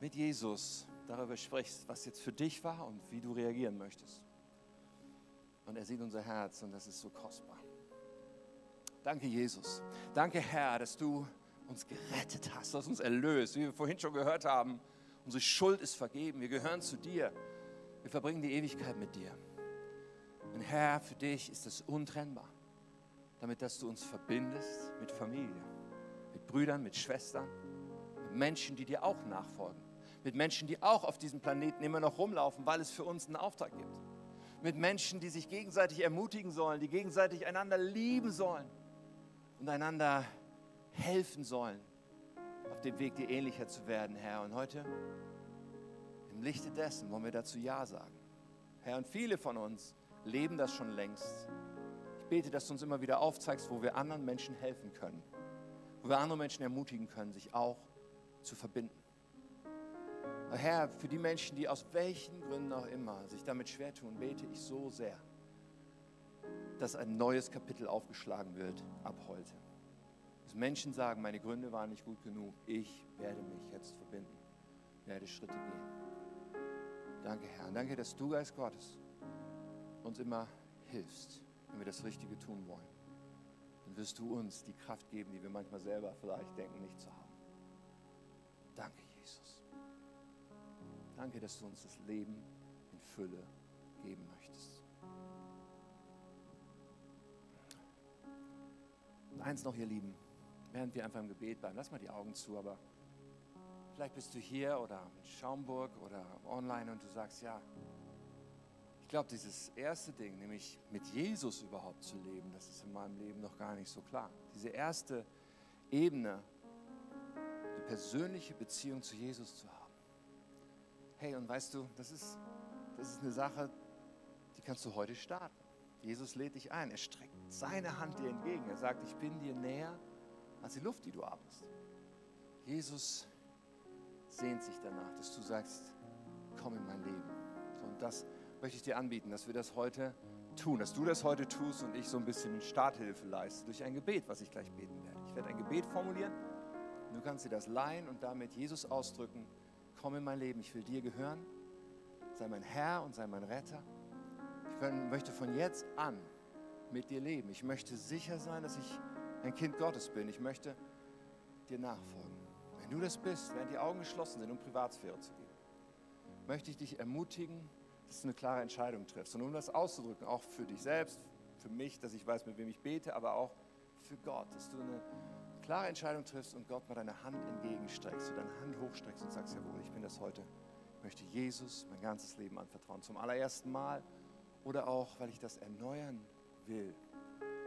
mit Jesus darüber sprichst, was jetzt für dich war und wie du reagieren möchtest. Und er sieht unser Herz und das ist so kostbar. Danke, Jesus. Danke, Herr, dass du uns gerettet hast, dass du uns erlöst. Wie wir vorhin schon gehört haben, unsere Schuld ist vergeben. Wir gehören zu dir. Wir verbringen die Ewigkeit mit dir. Und Herr, für dich ist es untrennbar damit dass du uns verbindest mit Familie, mit Brüdern, mit Schwestern, mit Menschen, die dir auch nachfolgen, mit Menschen, die auch auf diesem Planeten immer noch rumlaufen, weil es für uns einen Auftrag gibt, mit Menschen, die sich gegenseitig ermutigen sollen, die gegenseitig einander lieben sollen und einander helfen sollen, auf dem Weg dir ähnlicher zu werden, Herr. Und heute, im Lichte dessen, wollen wir dazu Ja sagen. Herr, und viele von uns leben das schon längst bete, dass du uns immer wieder aufzeigst, wo wir anderen Menschen helfen können, wo wir andere Menschen ermutigen können, sich auch zu verbinden. Herr, für die Menschen, die aus welchen Gründen auch immer sich damit schwer tun, bete ich so sehr, dass ein neues Kapitel aufgeschlagen wird ab heute. Dass Menschen sagen, meine Gründe waren nicht gut genug, ich werde mich jetzt verbinden, werde Schritte gehen. Danke, Herr. Danke, dass du, Geist Gottes, uns immer hilfst wenn wir das Richtige tun wollen, dann wirst du uns die Kraft geben, die wir manchmal selber vielleicht denken, nicht zu haben. Danke, Jesus. Danke, dass du uns das Leben in Fülle geben möchtest. Und eins noch, ihr Lieben, während wir einfach im Gebet bleiben, lass mal die Augen zu, aber vielleicht bist du hier oder in Schaumburg oder online und du sagst, ja, ich glaube, dieses erste Ding, nämlich mit Jesus überhaupt zu leben, das ist in meinem Leben noch gar nicht so klar. Diese erste Ebene, eine persönliche Beziehung zu Jesus zu haben. Hey, und weißt du, das ist, das ist eine Sache, die kannst du heute starten. Jesus lädt dich ein. Er streckt seine Hand dir entgegen. Er sagt, ich bin dir näher als die Luft, die du atmest. Jesus sehnt sich danach, dass du sagst, komm in mein Leben. Und das möchte ich dir anbieten, dass wir das heute tun, dass du das heute tust und ich so ein bisschen Starthilfe leiste durch ein Gebet, was ich gleich beten werde. Ich werde ein Gebet formulieren du kannst dir das leihen und damit Jesus ausdrücken, komm in mein Leben, ich will dir gehören, sei mein Herr und sei mein Retter. Ich möchte von jetzt an mit dir leben. Ich möchte sicher sein, dass ich ein Kind Gottes bin. Ich möchte dir nachfolgen. Wenn du das bist, während die Augen geschlossen sind, um Privatsphäre zu geben, möchte ich dich ermutigen, dass du eine klare Entscheidung triffst. Und um das auszudrücken, auch für dich selbst, für mich, dass ich weiß, mit wem ich bete, aber auch für Gott, dass du eine klare Entscheidung triffst und Gott mal deine Hand entgegenstreckst, du deine Hand hochstreckst und sagst, jawohl, ich bin das heute. Ich möchte Jesus mein ganzes Leben anvertrauen. Zum allerersten Mal oder auch, weil ich das erneuern will.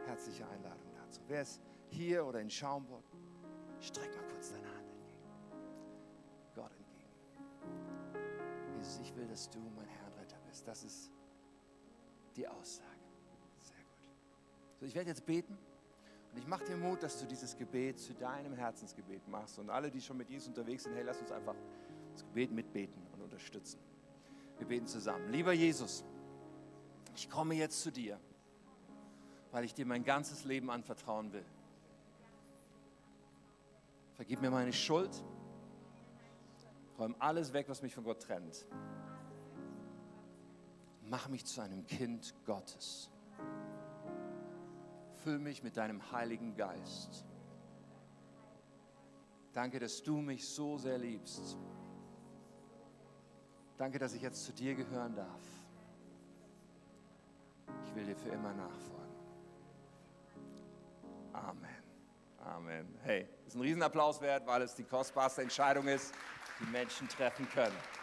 Herzliche Einladung dazu. Wer ist hier oder in Schaumburg? Streck mal kurz deine Hand entgegen. Gott entgegen. Jesus, ich will, dass du mein Herr ist. Das ist die Aussage. Sehr gut. So, ich werde jetzt beten und ich mache dir Mut, dass du dieses Gebet zu deinem Herzensgebet machst. Und alle, die schon mit Jesus unterwegs sind, hey, lass uns einfach das Gebet mitbeten und unterstützen. Wir beten zusammen. Lieber Jesus, ich komme jetzt zu dir, weil ich dir mein ganzes Leben anvertrauen will. Vergib mir meine Schuld. Räum alles weg, was mich von Gott trennt. Mach mich zu einem Kind Gottes. Füll mich mit deinem Heiligen Geist. Danke, dass du mich so sehr liebst. Danke, dass ich jetzt zu dir gehören darf. Ich will dir für immer nachfolgen. Amen. Amen. Hey, ist ein Riesenapplaus wert, weil es die kostbarste Entscheidung ist, die Menschen treffen können.